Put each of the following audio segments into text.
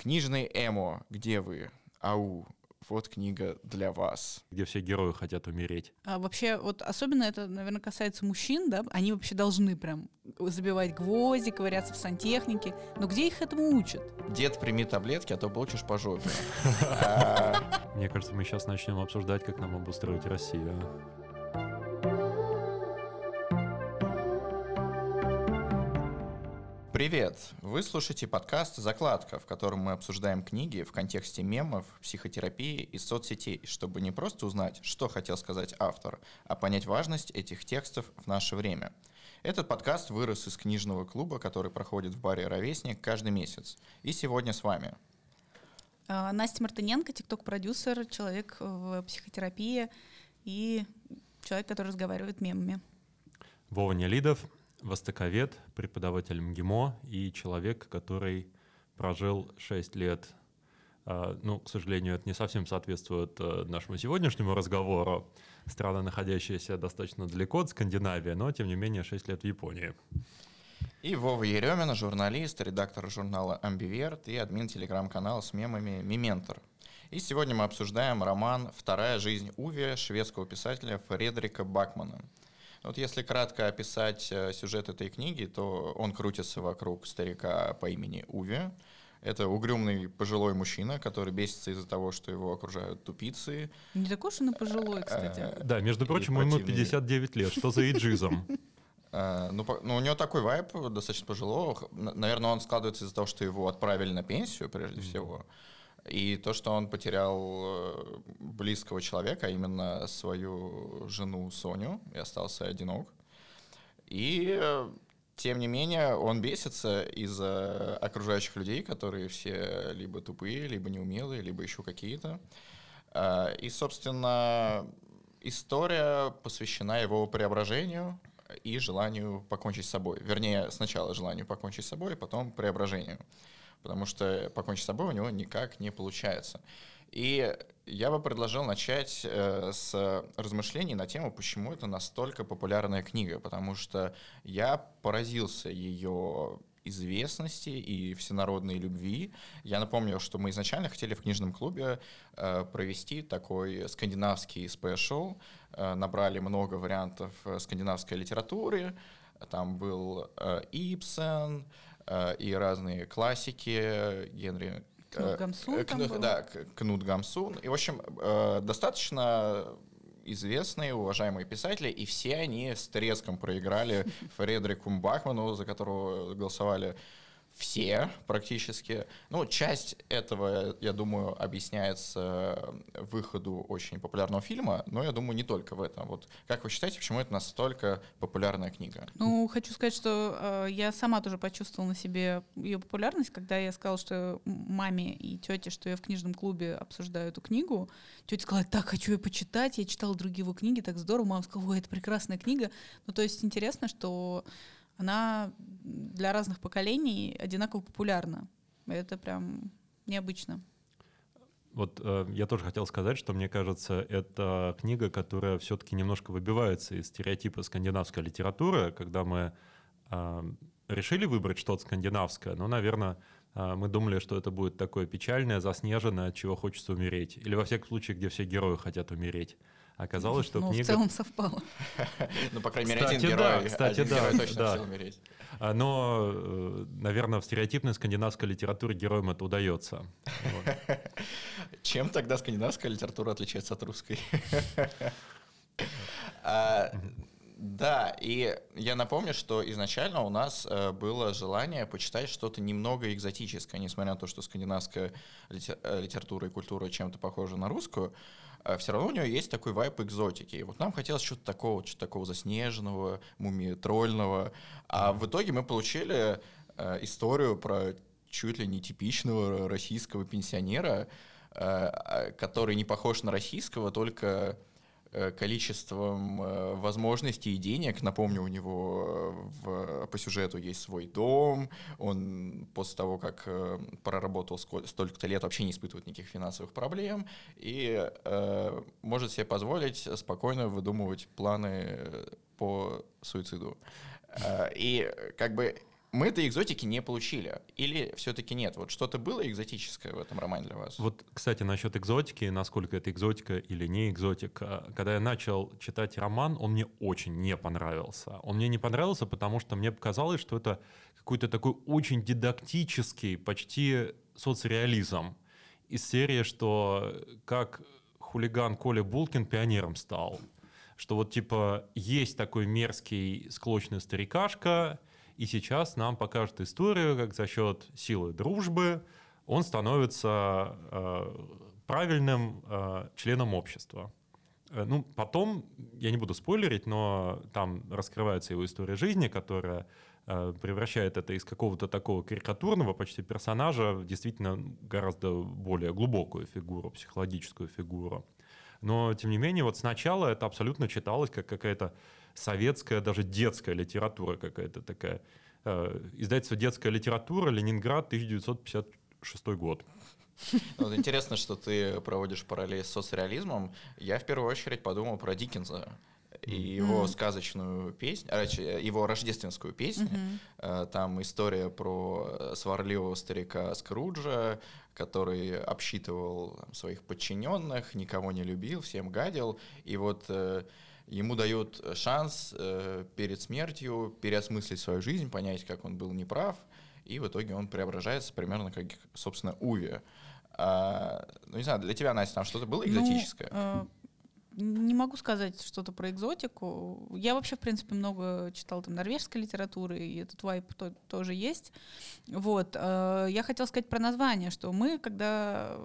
Книжный эмо, где вы? Ау, вот книга для вас. Где все герои хотят умереть. А вообще, вот особенно это, наверное, касается мужчин, да? Они вообще должны прям забивать гвозди, ковыряться в сантехнике. Но где их этому учат? Дед, прими таблетки, а то получишь по жопе. Мне кажется, мы сейчас начнем обсуждать, как нам обустроить Россию. Привет! Вы слушаете подкаст «Закладка», в котором мы обсуждаем книги в контексте мемов, психотерапии и соцсетей, чтобы не просто узнать, что хотел сказать автор, а понять важность этих текстов в наше время. Этот подкаст вырос из книжного клуба, который проходит в баре «Ровесник» каждый месяц. И сегодня с вами а, Настя Мартыненко, тикток-продюсер, человек в психотерапии и человек, который разговаривает мемами. Вова Нелидов, востоковед, преподаватель МГИМО и человек, который прожил 6 лет. А, ну, к сожалению, это не совсем соответствует э, нашему сегодняшнему разговору. Страна, находящаяся достаточно далеко от Скандинавии, но, тем не менее, 6 лет в Японии. И Вова Еремина, журналист, редактор журнала «Амбиверт» и админ телеграм-канала с мемами «Миментор». И сегодня мы обсуждаем роман «Вторая жизнь Уви» шведского писателя Фредрика Бакмана – вот если кратко описать э, сюжет этой книги, то он крутится вокруг старика по имени Уви. Это угрюмный пожилой мужчина, который бесится из-за того, что его окружают тупицы. Не такой уж он и пожилой, кстати. Э, да, между прочим, ему 59 лет. Что за иджизм? Э, ну, ну, у него такой вайп достаточно пожилого. Наверное, он складывается из-за того, что его отправили на пенсию, прежде всего. И то, что он потерял э, близкого человека, а именно свою жену Соню, и остался одинок. И э, тем не менее, он бесится из-за окружающих людей, которые все либо тупые, либо неумелые, либо еще какие-то. Э, и, собственно, история посвящена его преображению и желанию покончить с собой. Вернее, сначала желанию покончить с собой, а потом преображению потому что покончить с собой у него никак не получается. И я бы предложил начать э, с размышлений на тему, почему это настолько популярная книга, потому что я поразился ее известности и всенародной любви. Я напомню, что мы изначально хотели в книжном клубе э, провести такой скандинавский спешл, э, набрали много вариантов э, скандинавской литературы, там был э, Ипсен, и разные классики, Генри... Кнут Гамсун э, Кнут, Да, Кнут Гамсун. И, в общем, э, достаточно известные, уважаемые писатели, и все они с треском проиграли Фредерику Бахману, за которого голосовали все практически. Ну, часть этого, я думаю, объясняется выходу очень популярного фильма, но я думаю, не только в этом. Вот как вы считаете, почему это настолько популярная книга? Ну, хочу сказать, что э, я сама тоже почувствовала на себе ее популярность, когда я сказала, что маме и тете, что я в книжном клубе обсуждаю эту книгу. Тетя сказала, так, хочу ее почитать. Я читала другие его книги, так здорово. Мама сказала, ой, это прекрасная книга. Ну, то есть интересно, что она для разных поколений одинаково популярна. Это прям необычно. Вот э, я тоже хотел сказать, что мне кажется, это книга, которая все-таки немножко выбивается из стереотипа скандинавской литературы, когда мы э, решили выбрать что-то скандинавское, но, наверное, э, мы думали, что это будет такое печальное, заснеженное, от чего хочется умереть. Или во всяком случае, где все герои хотят умереть. Оказалось, что ну, книга... в целом совпало. Ну, по крайней мере, один герой, кстати, да, точно умереть. А, но, э, наверное, в стереотипной скандинавской литературе героям это удается. Чем тогда скандинавская литература отличается от русской? А, да, и я напомню, что изначально у нас э, было желание почитать что-то немного экзотическое, несмотря на то, что скандинавская э, литература и культура чем-то похожа на русскую, все равно у нее есть такой вайп экзотики. И вот нам хотелось что-то такого, что-то такого заснеженного, мумитрольного. А в итоге мы получили историю про чуть ли не типичного российского пенсионера, который не похож на российского, только количеством э, возможностей и денег. Напомню, у него э, в, по сюжету есть свой дом, он после того, как проработал столько-то лет, вообще не испытывает никаких финансовых проблем и э, может себе позволить спокойно выдумывать планы по суициду. И как бы мы этой экзотики не получили. Или все-таки нет? Вот что-то было экзотическое в этом романе для вас? Вот, кстати, насчет экзотики, насколько это экзотика или не экзотика. Когда я начал читать роман, он мне очень не понравился. Он мне не понравился, потому что мне показалось, что это какой-то такой очень дидактический, почти соцреализм. Из серии, что как хулиган Коля Булкин пионером стал. Что вот типа есть такой мерзкий склочный старикашка, и сейчас нам покажут историю, как за счет силы дружбы он становится э, правильным э, членом общества. Э, ну, потом, я не буду спойлерить, но там раскрывается его история жизни, которая э, превращает это из какого-то такого карикатурного почти персонажа в действительно гораздо более глубокую фигуру, психологическую фигуру. Но, тем не менее, вот сначала это абсолютно читалось как какая-то советская, даже детская литература какая-то такая. Э, издательство «Детская литература», Ленинград, 1956 год. Ну, вот интересно, что ты проводишь параллель с соцреализмом. Я в первую очередь подумал про Диккенса и его mm. сказочную песню, а, его рождественскую песню. Mm-hmm. Там история про сварливого старика Скруджа, который обсчитывал своих подчиненных, никого не любил, всем гадил. И вот э, ему дают шанс э, перед смертью переосмыслить свою жизнь, понять, как он был неправ, и в итоге он преображается примерно как, собственно, Уви. А, ну, не знаю, для тебя, Настя, там что-то было ну, экзотическое? Ну, не могу сказать что-то про экзотику. Я вообще, в принципе, много читала там норвежской литературы, и этот вайп то, тоже есть. Вот. Э, я хотела сказать про название, что мы, когда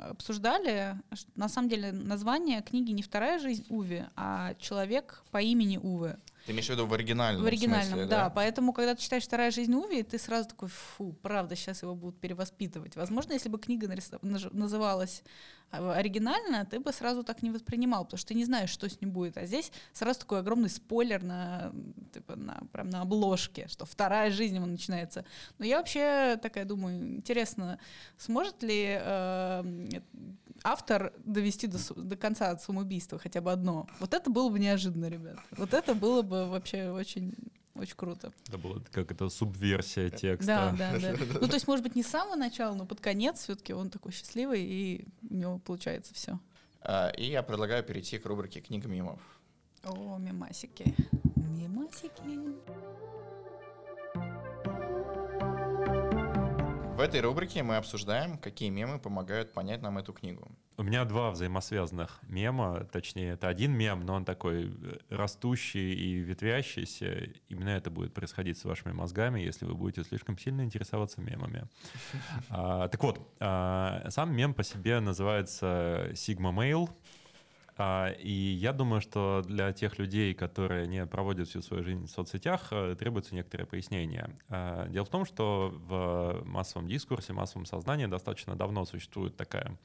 обсуждали, на самом деле название книги не «Вторая жизнь Уви», а «Человек по имени Уве». Ты имеешь в виду в оригинальном В оригинальном, смысле, да? да. Поэтому, когда ты читаешь «Вторая жизнь Уви», ты сразу такой, фу, правда, сейчас его будут перевоспитывать. Возможно, если бы книга называлась оригинально, ты бы сразу так не воспринимал, потому что ты не знаешь, что с ним будет. А здесь сразу такой огромный спойлер на, типа, на, прям на обложке, что вторая жизнь ему начинается. Но я вообще такая думаю, интересно, сможет ли э, автор довести до, до конца от самоубийства хотя бы одно? Вот это было бы неожиданно, ребят. Вот это было бы вообще очень очень круто. Это была как это субверсия текста. Да, да, да. Ну, то есть, может быть, не с самого начала, но под конец все-таки он такой счастливый, и у него получается все. А, и я предлагаю перейти к рубрике книга мимов. О, мимасики. Мимасики. В этой рубрике мы обсуждаем, какие мемы помогают понять нам эту книгу. У меня два взаимосвязанных мема, точнее, это один мем, но он такой э, растущий и ветвящийся. Именно это будет происходить с вашими мозгами, если вы будете слишком сильно интересоваться мемами. А, так вот, а, сам мем по себе называется Sigma Mail. А, и я думаю, что для тех людей, которые не проводят всю свою жизнь в соцсетях, э, требуется некоторое пояснение. А, дело в том, что в массовом дискурсе, массовом сознании достаточно давно существует такая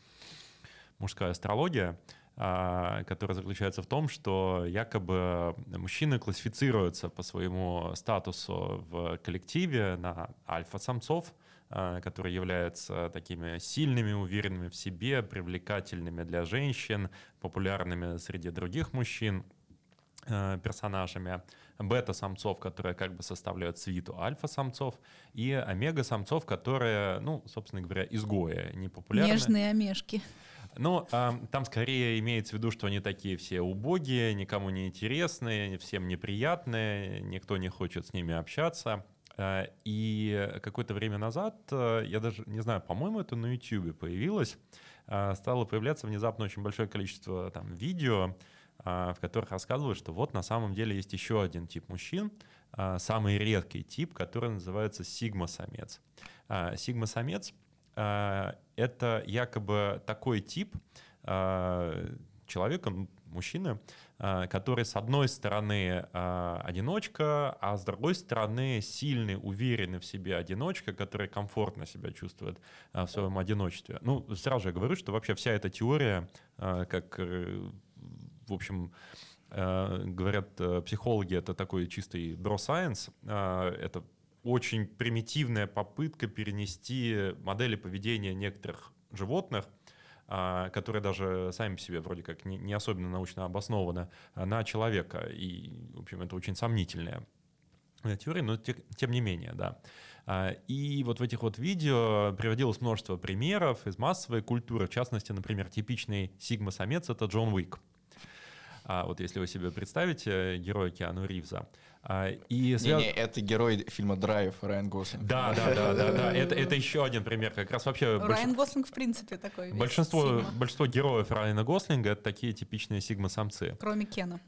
мужская астрология, а, которая заключается в том, что якобы мужчины классифицируются по своему статусу в коллективе на альфа-самцов, а, которые являются такими сильными, уверенными в себе, привлекательными для женщин, популярными среди других мужчин персонажами, бета-самцов, которые как бы составляют свиту альфа-самцов, и омега-самцов, которые, ну, собственно говоря, изгои, непопулярны. Нежные омешки. Ну, а, там скорее имеется в виду, что они такие все убогие, никому не интересные, всем неприятные, никто не хочет с ними общаться. Э, и какое-то время назад, э, я даже не знаю, по-моему, это на YouTube появилось, э, стало появляться внезапно очень большое количество там, видео, в которых рассказывают, что вот на самом деле есть еще один тип мужчин, самый редкий тип, который называется сигма-самец. Сигма-самец — это якобы такой тип человека, мужчины, а, который с одной стороны а, одиночка, а с другой стороны сильный, уверенный в себе одиночка, который комфортно себя чувствует а, в своем одиночестве. Ну, сразу же говорю, что вообще вся эта теория, как, э, в общем, говорят э, психологи, это такой чистый bro science, это очень примитивная попытка перенести модели поведения некоторых животных — которые даже сами себе вроде как не, особенно научно обоснованы, на человека. И, в общем, это очень сомнительная теории, но те, тем не менее, да. И вот в этих вот видео приводилось множество примеров из массовой культуры, в частности, например, типичный сигма-самец — это Джон Уик. А вот если вы себе представите героя Киану Ривза. А, и связ... не, не, это герой фильма «Драйв» Райан Гослинг. Да, да, да, да, да. Это, это еще один пример. Как раз вообще... Райан больш... Гослинг, в принципе, такой большинство, большинство героев Райана Гослинга — это такие типичные сигма-самцы. Кроме Кена.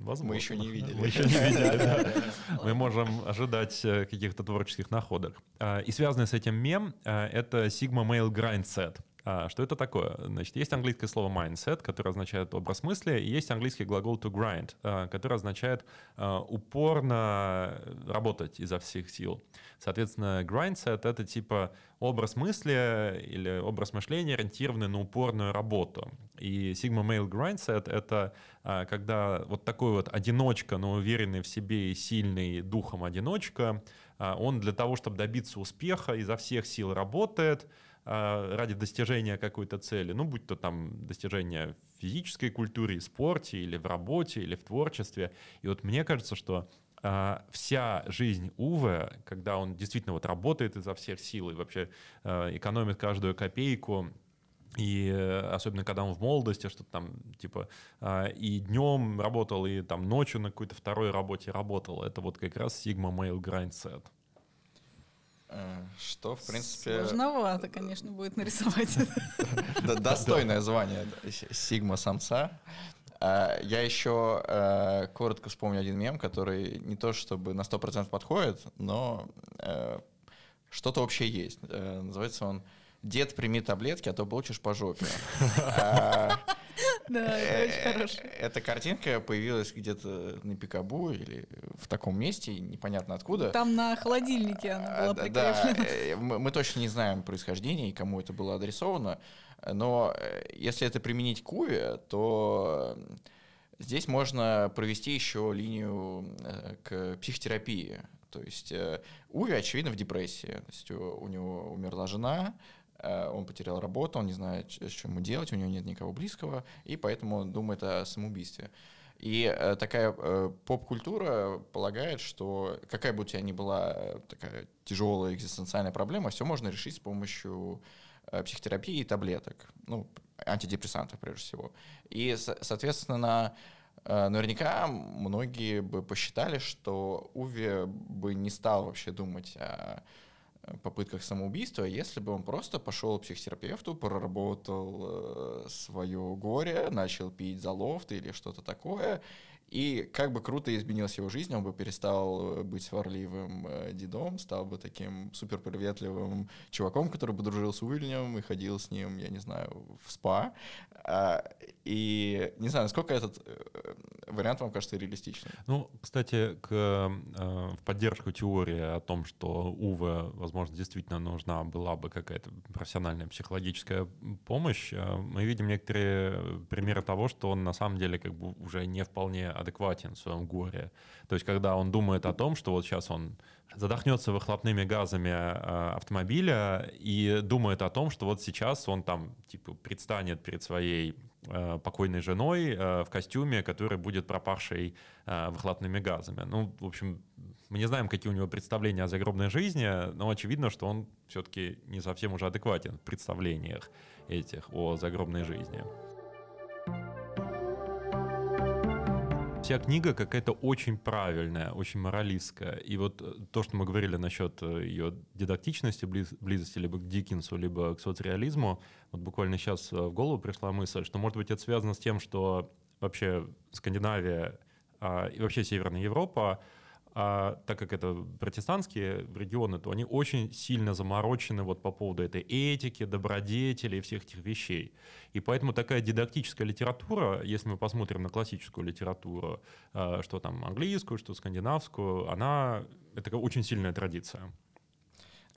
Возможно. Мы еще не видели. Мы еще не видели, да. Мы можем ожидать э, каких-то творческих находок. А, и связанный с этим мем — это Sigma Male Grind Set. А, что это такое? Значит, есть английское слово mindset, которое означает образ мысли, и есть английский глагол to grind, а, который означает а, упорно работать изо всех сил. Соответственно, grindset — это типа образ мысли или образ мышления, ориентированный на упорную работу. И Sigma Male Grindset — это когда вот такой вот одиночка, но уверенный в себе и сильный духом одиночка, он для того, чтобы добиться успеха, изо всех сил работает — ради достижения какой-то цели, ну, будь то там достижение в физической культуре, спорте, или в работе, или в творчестве. И вот мне кажется, что а, вся жизнь Уве, когда он действительно вот работает изо всех сил и вообще а, экономит каждую копейку, и особенно когда он в молодости, что-то там, типа, и днем работал, и там ночью на какой-то второй работе работал. Это вот как раз Sigma Male Grind Set. Э, что, в принципе... Сложновато, конечно, будет нарисовать. Достойное звание сигма-самца. Э, я еще э, коротко вспомню один мем, который не то чтобы на 100% подходит, но что-то вообще есть. Называется он «Дед, прими таблетки, а то получишь по жопе». Да, это очень э. Эта картинка появилась где-то на Пикабу или в таком месте, непонятно откуда. Там на холодильнике она была прикреплена. Да, э, мы точно не знаем происхождения и кому это было адресовано, но э, если это применить к Уве, то здесь можно провести еще линию к психотерапии. То есть Уви, очевидно, в депрессии. То есть у него умерла жена, он потерял работу, он не знает, что ему делать, у него нет никого близкого, и поэтому он думает о самоубийстве. И э, такая э, поп-культура полагает, что какая бы у тебя ни была э, такая тяжелая экзистенциальная проблема, все можно решить с помощью э, психотерапии и таблеток, ну, антидепрессантов прежде всего. И, соответственно, э, наверняка многие бы посчитали, что Уви бы не стал вообще думать о попытках самоубийства, если бы он просто пошел к психотерапевту, проработал э, свое горе, начал пить за лофт или что-то такое, и как бы круто изменилась его жизнь, он бы перестал э, быть сварливым э, дедом, стал бы таким супер приветливым чуваком, который бы дружил с Уильнем и ходил с ним, я не знаю, в спа. А, и не знаю, насколько этот э, вариант вам кажется реалистичным. Ну, кстати, к, э, в поддержку теории о том, что Уве, возможно, действительно нужна была бы какая-то профессиональная психологическая помощь, э, мы видим некоторые примеры того, что он на самом деле как бы уже не вполне адекватен в своем горе. То есть, когда он думает о том, что вот сейчас он задохнется выхлопными газами э, автомобиля и думает о том, что вот сейчас он там типа предстанет перед своей э, покойной женой э, в костюме, который будет пропавшей выхлопными газами. Ну, в общем, мы не знаем, какие у него представления о загробной жизни, но очевидно, что он все-таки не совсем уже адекватен в представлениях этих о загробной жизни. Вся книга какая-то очень правильная, очень моралистская. И вот э, то, что мы говорили насчет э, ее дидактичности, близ, близости либо к Диккенсу, либо к соцреализму, вот буквально сейчас э, в голову пришла мысль, что, может быть, это связано с тем, что вообще Скандинавия а, и вообще Северная Европа а так как это протестантские регионы, то они очень сильно заморочены вот по поводу этой этики, добродетели и всех этих вещей. И поэтому такая дидактическая литература, если мы посмотрим на классическую литературу, а, что там английскую, что скандинавскую, она это очень сильная традиция.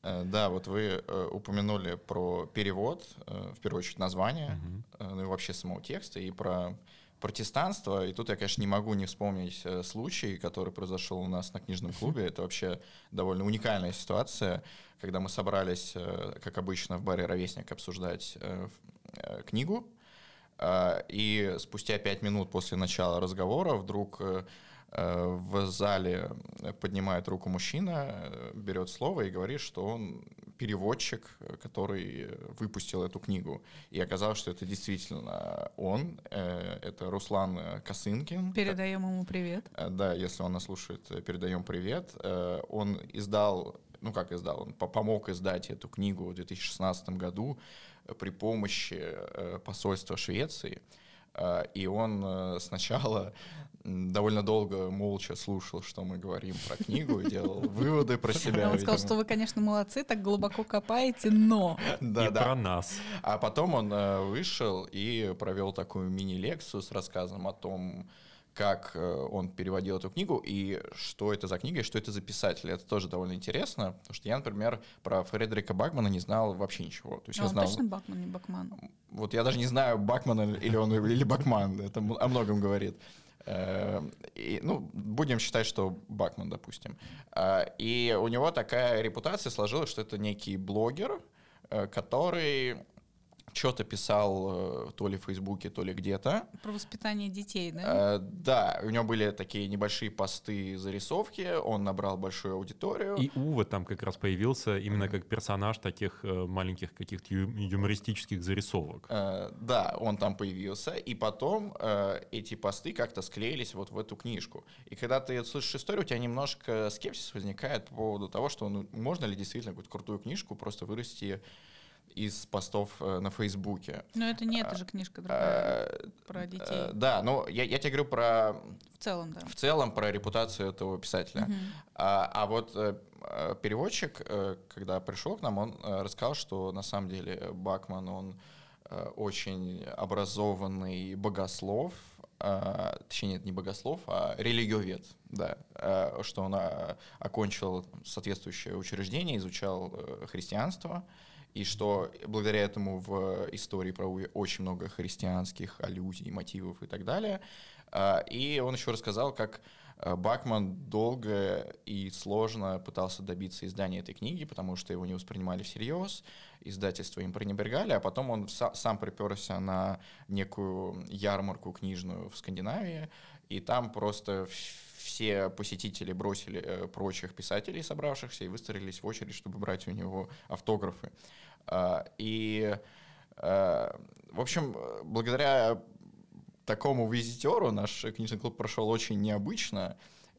Э, да, вот вы э, упомянули про перевод, э, в первую очередь название, угу. ну и вообще самого текста, и про протестанство, и тут я, конечно, не могу не вспомнить э, случай, который произошел у нас на книжном клубе. Это вообще довольно уникальная ситуация, когда мы собрались, э, как обычно, в баре «Ровесник» обсуждать э, книгу, и спустя пять минут после начала разговора вдруг в зале поднимает руку мужчина, э, берет слово и говорит, что он переводчик, который выпустил эту книгу. И оказалось, что это действительно он, э, это Руслан Косынкин. Передаем ему привет. Да, если он нас слушает, передаем привет. Он издал, ну как издал, он помог издать эту книгу в 2016 году при помощи посольства Швеции. И он сначала довольно долго молча слушал, что мы говорим про книгу, и делал выводы про себя. Он сказал, что вы, конечно, молодцы, так глубоко копаете, но... Да, и да. про нас. А потом он э, вышел и провел такую мини-лекцию с рассказом о том, как э, он переводил эту книгу и что это за книга и что это за писатель. Это тоже довольно интересно, потому что я, например, про Фредерика Бакмана не знал вообще ничего. То есть а я он знал... точно Бакман, не Бакман? Вот я даже не знаю, Бакман или он или Бакман. Это о многом говорит. Эм, и, ну, будем считать, что Бакман, допустим. А, и у него такая репутация сложилась, что это некий блогер, э, который что-то писал э, то ли в Фейсбуке, то ли где-то. Про воспитание детей, да? Э, да, у него были такие небольшие посты, зарисовки, он набрал большую аудиторию. И Ува там как раз появился именно как персонаж таких э, маленьких каких-то юмористических зарисовок. Да, он там появился, и потом эти посты как-то склеились вот в эту книжку. И когда ты слышишь историю, у тебя немножко скепсис возникает по поводу того, что ну, можно ли действительно какую-то крутую книжку просто вырасти из постов э, на Фейсбуке. Но это не эта же книжка другая, э, про детей. Э, да, но я, я тебе говорю про... В целом, да. В целом про репутацию этого писателя. Угу. А, а вот переводчик, когда пришел к нам, он рассказал, что на самом деле Бакман, он очень образованный богослов, точнее, нет, не богослов, а религиовед, да, что он окончил соответствующее учреждение, изучал христианство, и что благодаря этому в истории про очень много христианских аллюзий, мотивов и так далее. А, и он еще рассказал, как а, Бакман долго и сложно пытался добиться издания этой книги, потому что его не воспринимали всерьез, издательство им пренебрегали, а потом он сам приперся на некую ярмарку книжную в Скандинавии, и там просто все посетители бросили э, прочих писателей, собравшихся, и выстроились в очередь, чтобы брать у него автографы. А, и, э, в общем, благодаря такому визитеру наш книжный клуб прошел очень необычно.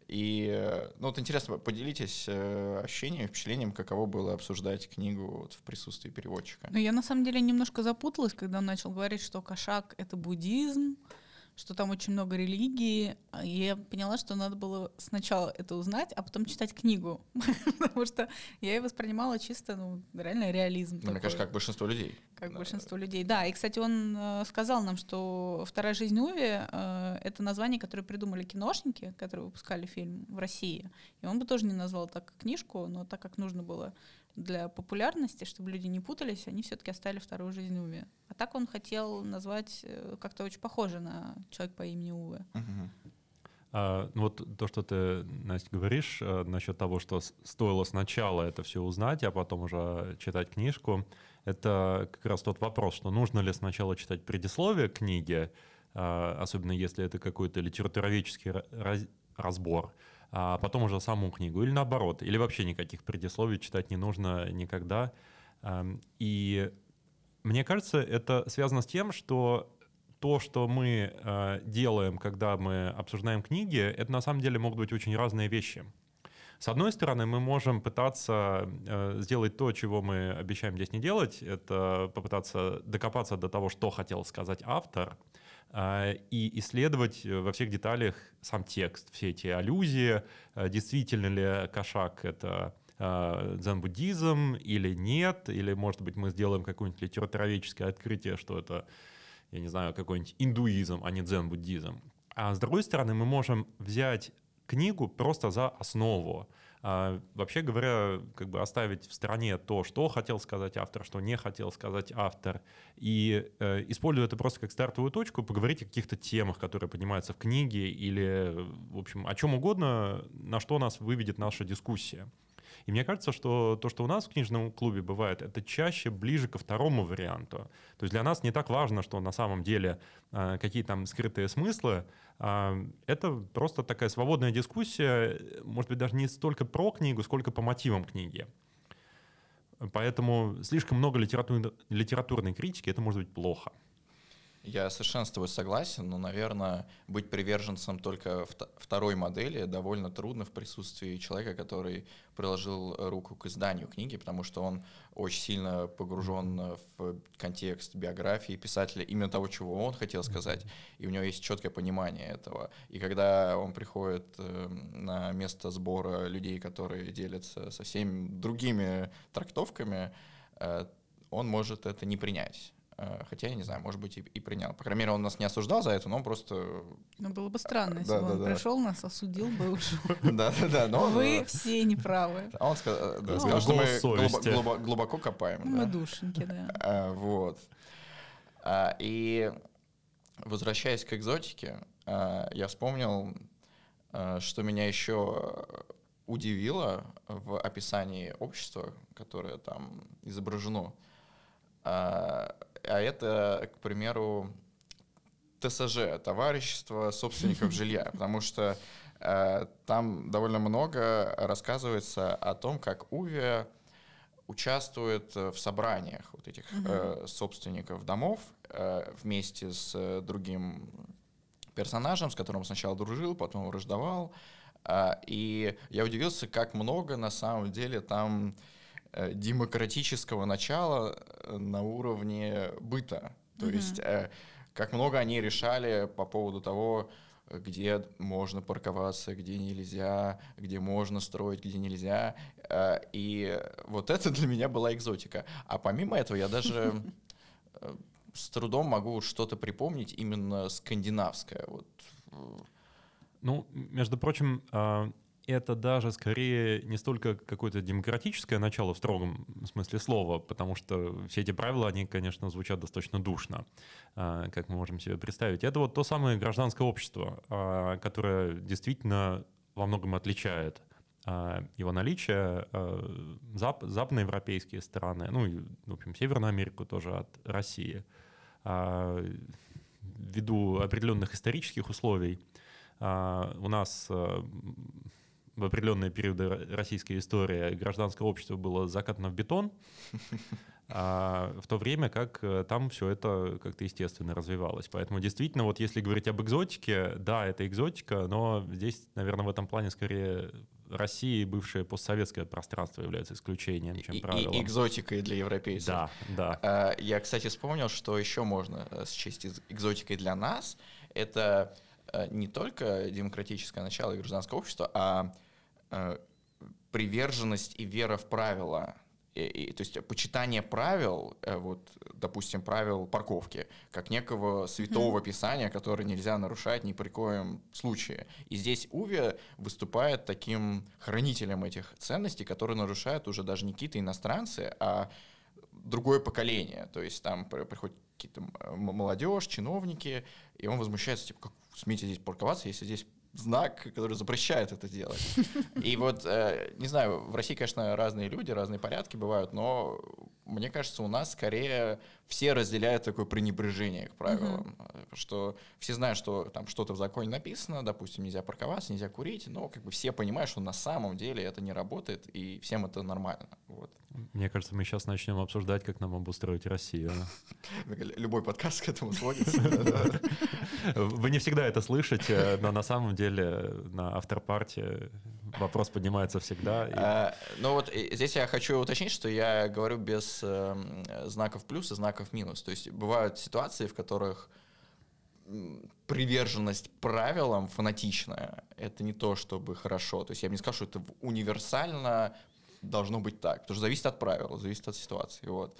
И, ну вот интересно, поделитесь э, ощущением, впечатлением, каково было обсуждать книгу вот в присутствии переводчика. Ну, я на самом деле немножко запуталась, когда он начал говорить, что кошак — это буддизм, что там очень много религии, и я поняла, что надо было сначала это узнать, а потом читать книгу, потому что я ее воспринимала чисто, ну, реально реализм. Ну, мне кажется, как большинство людей. Как да. большинство людей, да. И, кстати, он э, сказал нам, что «Вторая жизнь Уви» э, — это название, которое придумали киношники, которые выпускали фильм в России. И он бы тоже не назвал так книжку, но так как нужно было для популярности, чтобы люди не путались, они все-таки оставили вторую жизнь Уве. А так он хотел назвать э, как-то очень похоже на человек по имени Уве. А, ну вот то, что ты, Настя, говоришь а, насчет того, что стоило сначала это все узнать, а потом уже читать книжку, это как раз тот вопрос, что нужно ли сначала читать предисловие книги, а, особенно если это какой-то литературоведческий раз, разбор, а потом уже саму книгу, или наоборот, или вообще никаких предисловий читать не нужно никогда. И мне кажется, это связано с тем, что то, что мы э, делаем, когда мы обсуждаем книги, это на самом деле могут быть очень разные вещи. С одной стороны, мы можем пытаться э, сделать то, чего мы обещаем здесь не делать, это попытаться докопаться до того, что хотел сказать автор, и исследовать э, во всех деталях сам текст, все эти аллюзии, э, действительно ли кошак — это а, дзен-буддизм или нет, или, может быть, мы сделаем какое-нибудь литературоведческое открытие, что это, я не знаю, какой-нибудь индуизм, а не дзен-буддизм. А с другой стороны, мы можем взять книгу просто за основу, а, вообще говоря, как бы оставить в стороне то, что хотел сказать автор, что не хотел сказать автор, и э, используя это просто как стартовую точку, поговорить о каких-то темах, которые поднимаются в книге, или, в общем, о чем угодно, на что нас выведет наша дискуссия. И мне кажется, что то, что у нас в книжном клубе бывает, это чаще ближе ко второму варианту. То есть для нас не так важно, что на самом деле э, какие там скрытые смыслы. Э, это просто такая свободная дискуссия, может быть, даже не столько про книгу, сколько по мотивам книги. Поэтому слишком много литератур... литературной критики это может быть плохо. Я совершенно с тобой согласен, но, наверное, быть приверженцем только второй модели довольно трудно в присутствии человека, который приложил руку к изданию книги, потому что он очень сильно погружен в контекст биографии писателя, именно того, чего он хотел сказать, и у него есть четкое понимание этого. И когда он приходит эм, на место сбора людей, которые делятся совсем другими трактовками, э, он может это не принять. Э, хотя, я не знаю, может быть, и, и принял. По крайней мере, он нас не осуждал за это, но он просто... Ну, было бы странно, если бы он пришел, нас осудил бы уже. Да-да-да. Вы все неправы. А он сказал, что мы глубоко копаем. Мы душеньки, да. Вот. А, и возвращаясь к экзотике, я вспомнил, что меня еще удивило в описании общества, которое там изображено а это, к примеру, ТСЖ, товарищество собственников жилья, потому что э, там довольно много рассказывается о том, как Уве участвует в собраниях вот этих э, собственников домов э, вместе с другим персонажем, с которым сначала дружил, потом враждовал. Э, и я удивился, как много на самом деле там демократического начала э, на уровне быта. То mm-hmm. есть э, как много они решали по поводу того, где можно парковаться, где нельзя, где можно строить, где нельзя. И вот это для меня была экзотика. А помимо этого я даже с трудом могу что-то припомнить именно скандинавское. Вот. Ну, между прочим, а, это даже скорее не столько какое-то демократическое начало в строгом смысле слова, потому что все эти правила, они, конечно, звучат достаточно душно, а, как мы можем себе представить. Это вот то самое гражданское общество, а, которое действительно во многом отличает а, его наличие зап западноевропейские страны, ну и, в общем, Северную Америку тоже от России, ввиду определенных исторических условий, у нас в определенные периоды российской истории гражданское общество было закатано в бетон, а в то время как э, там все это как-то естественно развивалось. Поэтому действительно, вот если говорить об экзотике, да, это экзотика, но здесь, наверное, в этом плане скорее Россия и бывшее постсоветское пространство является исключением, чем правилом. И экзотикой для европейцев. Да, да. А, я, кстати, вспомнил, что еще можно э, счесть экзотикой для нас. Это э, не только демократическое начало и гражданское общество, а приверженность и вера в правила. И, и, то есть почитание правил, э, вот, допустим, правил парковки, как некого святого mm-hmm. писания, которое нельзя нарушать ни при коем случае. И здесь Уве выступает таким хранителем этих ценностей, которые нарушают уже даже не какие-то иностранцы, а другое поколение. То есть там приходят какие-то молодежь, чиновники, и он возмущается, типа, как смейте здесь парковаться, если здесь знак, который запрещает это делать. И вот, э, не знаю, в России, конечно, разные люди, разные порядки бывают, но мне кажется, у нас скорее все разделяют такое пренебрежение к правилам, mm-hmm. что все знают, что там что-то в законе написано, допустим, нельзя парковаться, нельзя курить, но как бы все понимают, что на самом деле это не работает, и всем это нормально. Вот. Мне кажется, мы сейчас начнем обсуждать, как нам обустроить Россию. Любой подкаст к этому сводится. Вы не всегда это слышите, но на самом деле на авторпарте вопрос поднимается всегда. А, ну вот здесь я хочу уточнить, что я говорю без эм, знаков плюс и знаков минус. То есть бывают ситуации, в которых приверженность правилам фанатичная, это не то, чтобы хорошо. То есть я бы не скажу, что это универсально должно быть так, потому что зависит от правил, зависит от ситуации. Вот.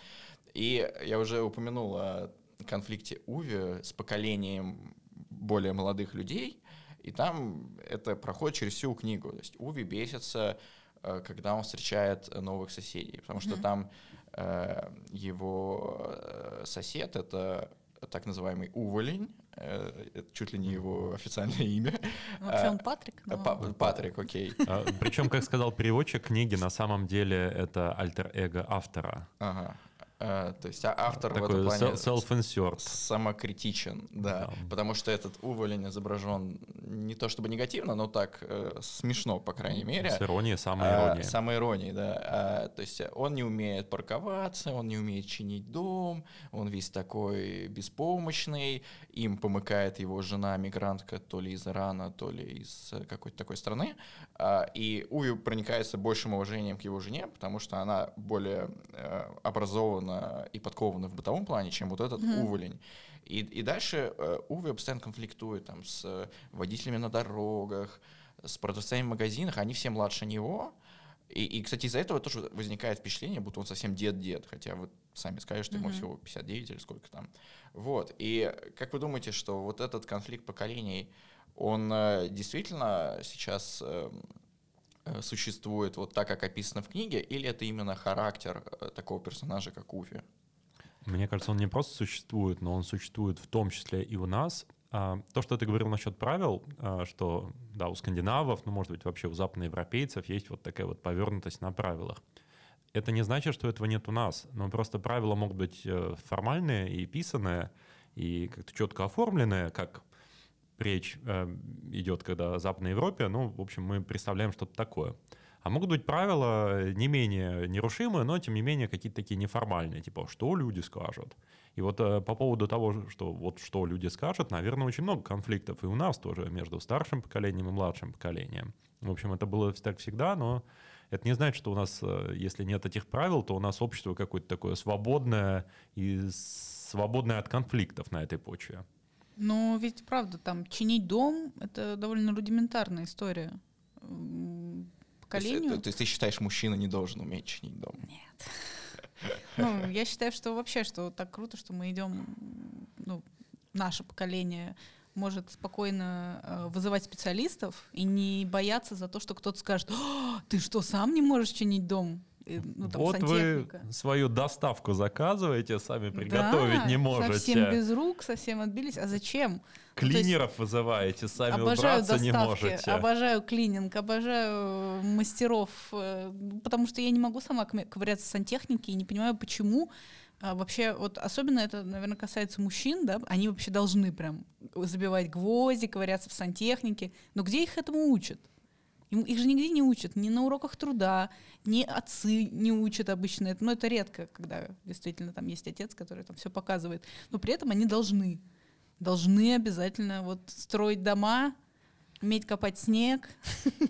И я уже упомянул о конфликте Уви с поколением более молодых людей, и там это проходит через всю книгу. То есть Уви бесится, э, когда он встречает новых соседей, потому что mm-hmm. там э, его э, сосед это так называемый уволень, это чуть ли не его официальное имя. Ну, вообще он Патрик. Но- Па- Патрик, окей. А, Причем, как сказал переводчик, книги на самом деле это альтер-эго автора. Ага. Э, То есть а- автор в Такой этом плане self-insert. самокритичен, да. Да. Потому что этот уволень изображен не то чтобы негативно, но так э, смешно, по крайней мере. С иронией, А, самоиронией. самоиронией, да. А, то есть он не умеет парковаться, он не умеет чинить дом, он весь такой беспомощный, им помыкает его жена мигрантка то ли из Ирана, то ли из э, какой-то такой страны. А, и Уви проникается большим уважением к его жене, потому что она более э, образована и подкована в бытовом плане, чем вот этот Мгм. уволень. И, и дальше э, Уве постоянно конфликтует там, с э, водителями на дорогах, с продавцами в магазинах, они все младше него. И, и, кстати, из-за этого тоже возникает впечатление, будто он совсем дед-дед, хотя вы сами скажете, что ему Мгм. всего 59 или сколько там. Вот. И как вы думаете, что вот этот конфликт поколений, он э, действительно сейчас э, э, существует вот так, как описано в книге, или это именно характер э, такого персонажа, как Уфи? Мне кажется, он не просто существует, но он существует в том числе и у нас. А, То, что ты говорил насчет правил, а, что да, у скандинавов, ну, может быть, вообще у западноевропейцев есть вот такая вот повернутость на правилах. Это не значит, что этого нет у нас, но просто правила могут быть э, формальные и писанные, и как-то четко оформленные, как речь э, идет, когда в Западной Европе, ну, в общем, мы представляем что-то такое. А могут быть правила не менее нерушимые, но тем не менее какие-то такие неформальные, типа что люди скажут. И вот э, по поводу того, что вот что люди скажут, наверное, очень много конфликтов и у нас тоже между старшим поколением и младшим поколением. В общем, это было так всегда, но это не значит, что у нас, э, если нет этих правил, то у нас общество какое-то такое свободное и свободное от конфликтов на этой почве. Но ведь правда, там чинить дом это довольно рудиментарная история. М, То есть, Поколению. это- то есть ты считаешь, мужчина не должен уметь чинить дом? Ну, я считаю, что вообще, что так круто, что мы идем, ну, наше поколение может спокойно э, вызывать специалистов и не бояться за то, что кто-то скажет, «А, ты что, сам не можешь чинить дом? И, ну, там, вот вы сантехника. свою доставку заказываете, сами приготовить Да, не можете. Совсем без рук, совсем отбились. А зачем? есть Клинеров вызываете, сами обожаю убраться не доставки, можете. обожаю клининг, обожаю э, мастеров, э, потому что я не могу сама ковыряться в сантехнике и не понимаю, почему а, вообще, вот особенно это, наверное, касается мужчин, да, они вообще должны прям забивать гвозди, ковыряться в сантехнике, но где их этому учат? Их же нигде не учат, ни на уроках труда, ни отцы не учат обычно это. Но это редко, когда действительно там есть отец, который там все показывает. Но при этом они должны. Должны обязательно вот строить дома, уметь копать снег.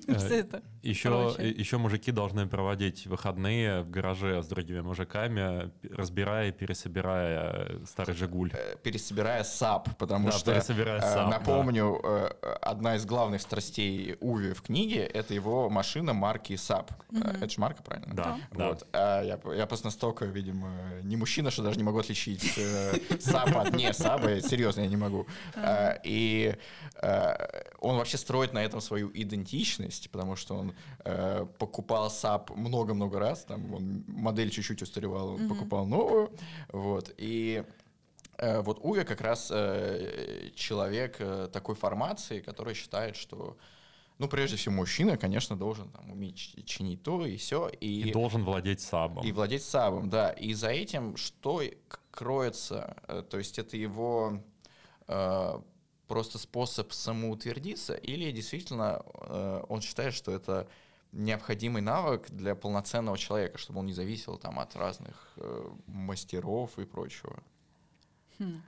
Э, Всё это. Еще, прочее. еще мужики должны проводить выходные в гараже с другими мужиками, разбирая и пересобирая старый «Жигуль». Э, Пересобирая Saab, потому Да, что, пересобирая э, Saab, да. напомню, э, одна из главных страстей Уве в книге — это его машина марки Saab. Э, Это же марка, правильно? Да, да. Вот. А я, я просто настолько, видимо, не мужчина, что даже не могу отличить э, Saab от не Saab а. Серьезно, я не могу. И э, он вообще строит на этом свою идентичность, потому что он э, покупал САП много-много раз. Там он модель чуть-чуть устаревала, он Мгм. покупал новую. Вот. И э, вот Уве как раз э, человек э, такой формации, который считает, что ну, прежде всего, мужчина, конечно, должен там, уметь чинить то и все. И, должен владеть Saab ом. И владеть Saab ом, да. И за этим что и кроется? Э, То есть это его э, просто способ самоутвердиться, или действительно э, он считает, что это необходимый навык для полноценного человека, чтобы он не зависел там от разных э, мастеров и прочего. Хм.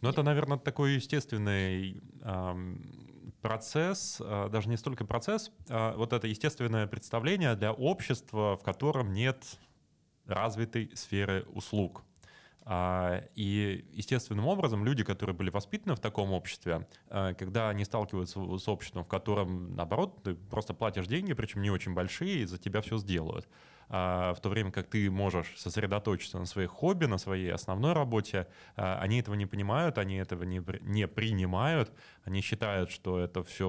Ну, это, наверное, такой естественный ам, процесс, а, даже не столько процесс, а вот это естественное представление для общества, в котором нет развитой сферы услуг. А, И естественным образом люди, которые были воспитаны в таком обществе, а, когда они сталкиваются с обществом, в котором, наоборот, ты просто платишь деньги, причем не очень большие, и за тебя все сделают, а, в то время как ты можешь сосредоточиться на своих хобби, на своей основной работе, а, они этого не понимают, они этого не, не принимают, они считают, что это все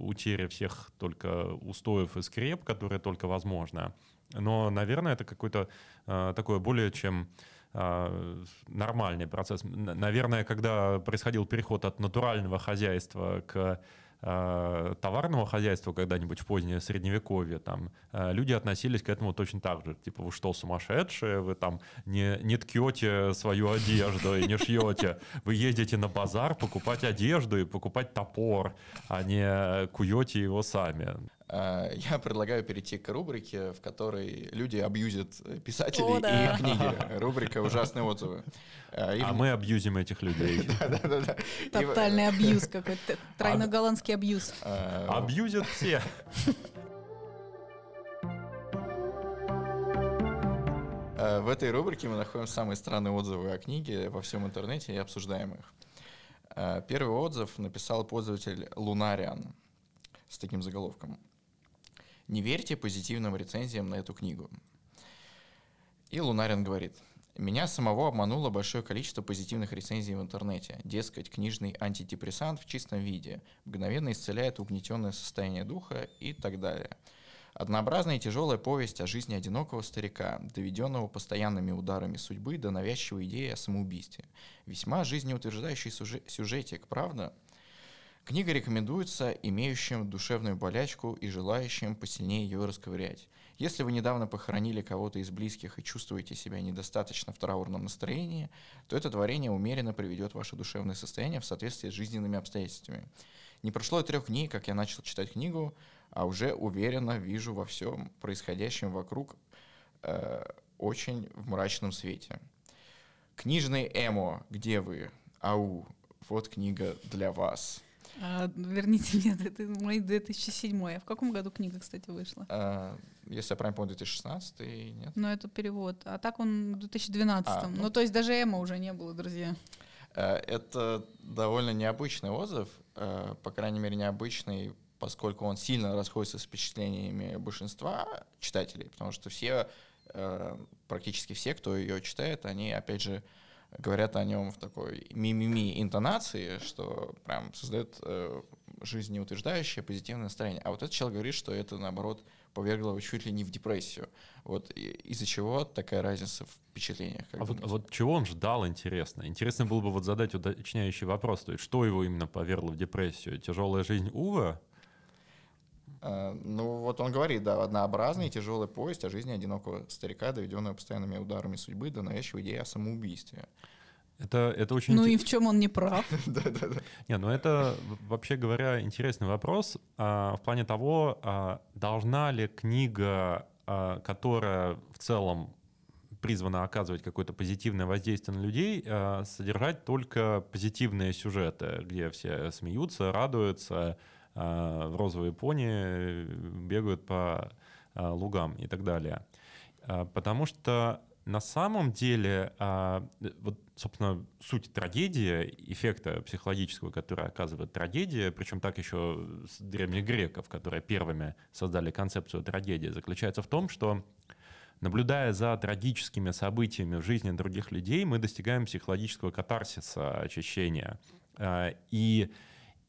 утеря всех только устоев и скреп, которые только возможно. Но, наверное, это какое-то а, такое более чем э, нормальный процесс. Наверное, когда происходил переход от натурального хозяйства к э, товарного хозяйства когда-нибудь в позднее средневековье, там э, люди относились к этому точно так же. Типа, вы что, сумасшедшие? Вы там не, не ткете свою одежду и не шьете. Вы едете на базар покупать одежду и покупать топор, а не куете его сами. А, я предлагаю перейти к рубрике, в которой люди абьюзят писателей О, да. и их книги. Рубрика «Ужасные отзывы». А, и А в- мы абьюзим этих людей. Да-да-да. Тотальный абьюз какой-то. Тройно-голландский абьюз. а, Абьюзят все. Э, В этой рубрике мы находим самые странные отзывы о книге во всем интернете и обсуждаем их. Э, Первый отзыв написал пользователь Лунариан с таким заголовком. Не верьте позитивным рецензиям на эту книгу. И Лунариан говорит, меня самого обмануло большое количество позитивных рецензий в интернете. Дескать, книжный антидепрессант в чистом виде, мгновенно исцеляет угнетенное состояние духа и так далее. Однообразная и тяжелая повесть о жизни одинокого старика, доведенного постоянными ударами судьбы до навязчивой идеи о самоубийстве. Весьма жизнеутверждающий сюжетик, правда? Книга рекомендуется имеющим душевную болячку и желающим посильнее ее расковырять. Если вы недавно похоронили кого-то из близких и чувствуете себя недостаточно в траурном настроении, то это творение умеренно приведет ваше душевное состояние в соответствии с жизненными обстоятельствами. Не прошло и трех дней, как я начал читать книгу, а уже уверенно вижу во всем происходящем вокруг э, очень в мрачном свете. Книжный эмо, где вы? Ау, вот книга для вас. А, верните мне, это мой 2007. А в каком году книга, кстати, вышла? Э, если я правильно помню, 2016 нет? Ну, это перевод. А так он в 2012. А, ну. ну, то есть даже Эма уже не было, друзья. Э, Это довольно необычный отзыв, э, по крайней мере необычный, поскольку он сильно расходится с впечатлениями большинства читателей, потому что все, э, практически все, кто ее читает, они, опять же, говорят о нем в такой мимими интонации, что прям создает э, жизнеутверждающее позитивное настроение. А вот этот человек говорит, что это, наоборот, повергло его чуть ли не в депрессию. Вот из-за чего такая разница в впечатлениях? А вот, думаете? вот чего он ждал, интересно? Интересно было бы вот задать уточняющий вопрос. То есть, что его именно повергло в депрессию? Тяжелая жизнь Ува? Э, Ну, вот он говорит, да, однообразная и тяжелая повесть о жизни одинокого старика, доведенного постоянными ударами судьбы до навязчивой идеи о самоубийстве. Это, это очень... Ну и в чем он не прав? Да-да-да. Не, ну это, вообще говоря, интересный вопрос а, в плане того, а, должна ли книга, а, которая в целом призвана оказывать какое-то позитивное воздействие на людей, а, содержать только позитивные сюжеты, где все смеются, радуются, в розовые пони э, бегают по а, лугам и так далее. А, Потому что на самом деле, а, вот, собственно, суть трагедии, эффекта психологического, который оказывает трагедия, причем так еще с древних греков, которые первыми создали концепцию трагедии, заключается в том, что наблюдая за трагическими событиями в жизни других людей, мы достигаем психологического катарсиса, очищения. А, И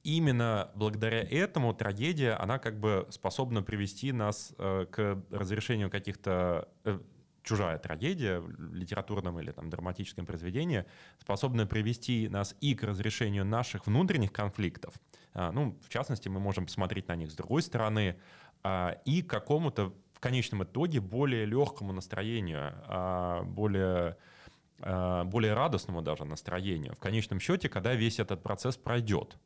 именно благодаря этому трагедия, она как бы способна привести нас э, к разрешению каких-то э, чужая трагедия в литературном или там драматическом произведении способна привести нас и к разрешению наших внутренних конфликтов. А, Ну, в частности, мы можем посмотреть на них с другой стороны а, и к какому-то в конечном итоге более легкому настроению, а, более а, более радостному даже настроению. В конечном счете, когда весь этот процесс пройдет.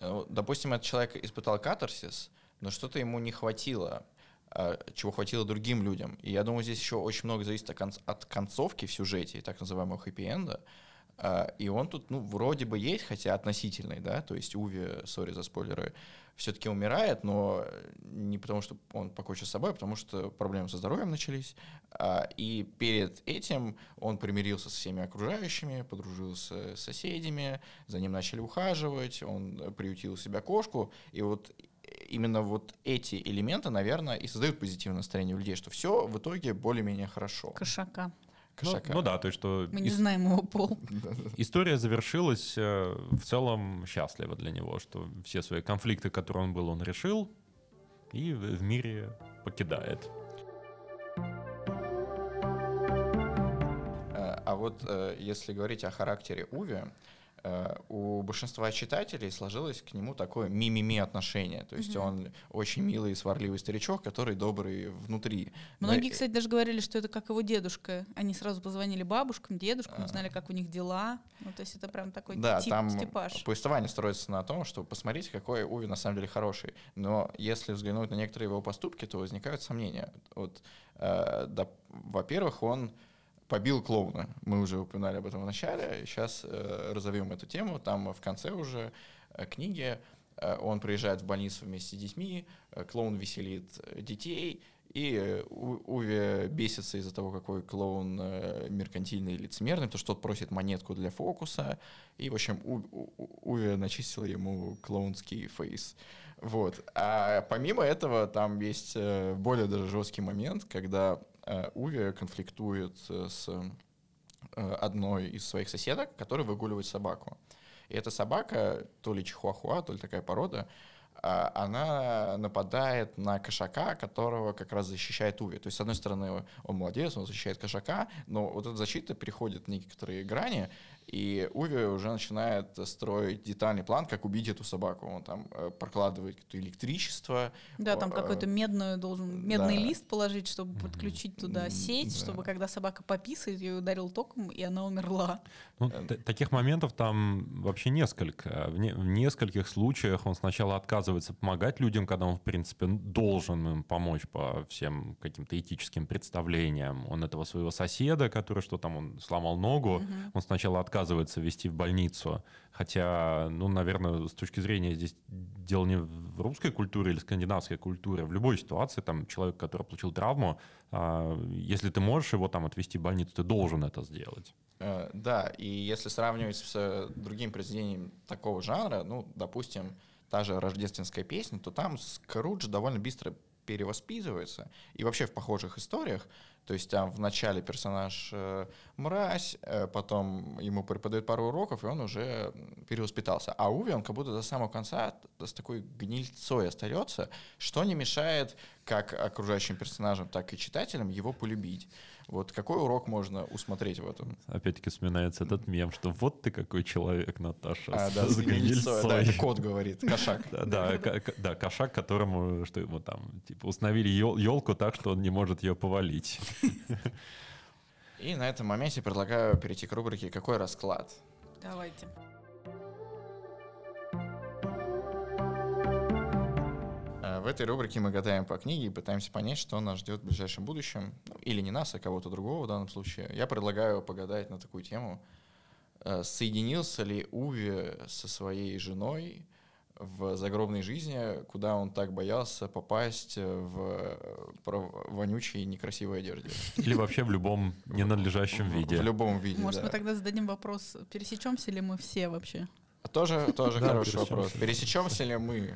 Э, Допустим, этот человек испытал катарсис, но что-то ему не хватило, а, чего хватило другим людям. И я думаю, здесь еще очень много зависит от концовки в сюжете, так называемого хэппи-энда. А, И он тут, ну, вроде бы есть, хотя относительный, да, то есть Уви, сори за спойлеры, все-таки умирает, но не потому, что он покончил с собой, а потому что проблемы со здоровьем начались. А, И перед этим он примирился со всеми окружающими, подружился с соседями, за ним начали ухаживать, он приютил у себя кошку, и вот именно вот эти элементы, наверное, и создают позитивное настроение у людей, что все в итоге более-менее хорошо. Кошака. Ну, Кошака. ну да, то есть что Мы не ис- знаем его пол. история завершилась э, в целом счастливо для него, что все свои конфликты, которые он был, он решил и в в мире покидает. А вот э, если говорить о характере Уви, э, у большинства читателей сложилось к нему такое мимими отношение. То есть Мгм. он очень милый и сварливый старичок, который добрый внутри. Но- Многие, кстати, даже говорили, что это как его дедушка. Они сразу позвонили бабушкам, дедушкам, узнали, как у них дела. Ну, то есть это прям такой Да, тип, там типаж. повествование строится на том, что посмотрите, какой Уви на самом деле хороший. Но если взглянуть на некоторые его поступки, то возникают сомнения. Вот, э, да, во-первых, он побил клоуна. Мы уже упоминали об этом в начале. Сейчас э, разовьем эту тему. Там в конце уже э, книги э, он приезжает в больницу вместе с детьми, э, клоун веселит э, детей, и э, Уве бесится из-за того, какой клоун э, меркантильный и лицемерный, потому что тот просит монетку для фокуса, и, в общем, У- Уве начистил ему клоунский фейс. Вот. А помимо этого, там есть э, более даже жесткий момент, когда э, Уве конфликтует э, с э, одной из своих соседок, которая выгуливает собаку. И эта собака, то ли чихуахуа, то ли такая порода, а, она нападает на кошака, которого как раз защищает Уви. То есть, с одной стороны, он молодец, он защищает кошака, но вот эта защита переходит в некоторые грани, и Уви уже начинает строить детальный план, как убить эту собаку. Он там э, прокладывает какое-то электричество. Да, там О, какой-то э, медную должен медный да. лист положить, чтобы подключить туда сеть, да. чтобы когда собака пописает, ее ударил током, и она умерла. Ну, Э, таких моментов там вообще несколько. В, не- в нескольких случаях он сначала отказывается помогать людям, когда он, в принципе, должен им помочь по всем каким-то этическим представлениям. Он этого своего соседа, который что там, он сломал ногу, Мгм. он сначала отказывается вести в больницу. Хотя, ну, наверное, с точки зрения здесь дело не в русской культуре или скандинавской культуре. В любой ситуации там человек, который получил травму, а, если ты можешь его там отвезти в больницу, ты должен это сделать. Э, Да, и если сравнивать с э, другим произведением такого жанра, ну, допустим, та же рождественская песня, то там Скрудж довольно быстро перевоспитывается. И вообще в похожих историях, то есть там в начале персонаж э, мразь, э, потом ему преподают пару уроков, и он уже перевоспитался. А Уви, он как будто до самого конца с такой гнильцой остается, что не мешает как окружающим персонажам, так и читателям его полюбить. Вот какой урок можно усмотреть в этом? Опять-таки вспоминается этот мем, что вот ты какой человек, Наташа, А, с, да, с гнильцой, да, это кот говорит, кошак. Да, кошак, которому, что ему там, типа, установили елку так, что он не может ее повалить. И на этом моменте предлагаю перейти к рубрике «Какой расклад?». Давайте. Этой рубрике мы гадаем по книге и пытаемся понять, что нас ждет в ближайшем будущем. Ну, Или не нас, а кого-то другого в данном случае. Я предлагаю погадать на такую тему. Э, Соединился ли Уви со своей женой в загробной жизни, куда он так боялся попасть в э, про- вонючей некрасивой одежде? Или вообще в любом ненадлежащем В- виде. В любом виде, Может, да. мы тогда зададим вопрос, пересечемся ли мы все вообще? Тоже, тоже Да, хороший пересечемся. вопрос. Пересечемся ли мы?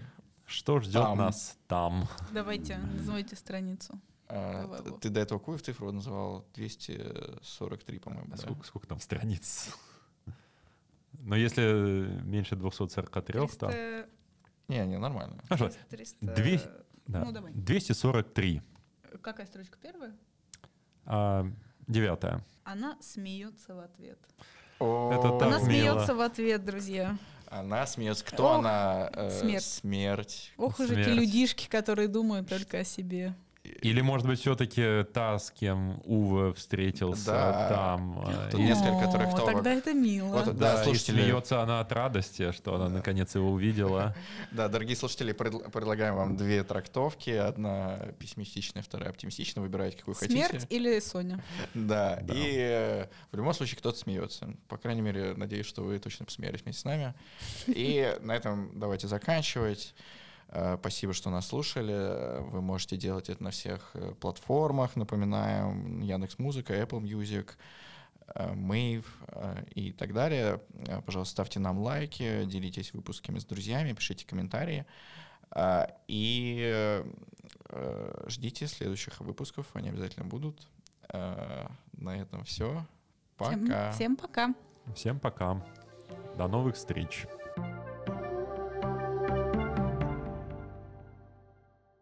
Что ждет Там. нас там? Давайте, называйте страницу. А. Ты до этого какую цифру называл? 243, по-моему, А да? сколько, сколько там страниц? Но если меньше 243, то... 300... Не, не, нормально. Хорошо, 300... Две- да, Ну, давай. 243. Какая строчка первая? А, девятая. Она смеется в ответ. О, Так Она мило. смеется в ответ, друзья. Она смеется. Кто Ох, она? Э, смерть. Смерть. Ох уж эти людишки, которые думают только о себе. Или, может быть, все-таки та, с кем Ува встретился Да. там. Тут и- несколько О, трактовок. Тогда это мило. Вот Да, Да, и слушатели. смеется она от радости, что она наконец его увидела. Да, дорогие слушатели, предл- предлагаем вам две трактовки. Одна пессимистичная, вторая оптимистичная. Выбирайте, какую Смерть хотите. или Соня? Да, Да. и э, в любом случае кто-то смеется. По крайней мере, надеюсь, что вы точно посмеялись вместе с нами. И на этом давайте заканчивать. Э, Спасибо, что нас слушали. Вы можете делать это на всех э, платформах, напоминаем, Яндекс Музыка, Apple Music, э, Mave э, и так далее. Пожалуйста, ставьте нам лайки, делитесь выпусками с друзьями, пишите комментарии. И ждите следующих выпусков, они обязательно будут. На этом все. Всем- Пока. Всем пока. Всем пока. До новых встреч.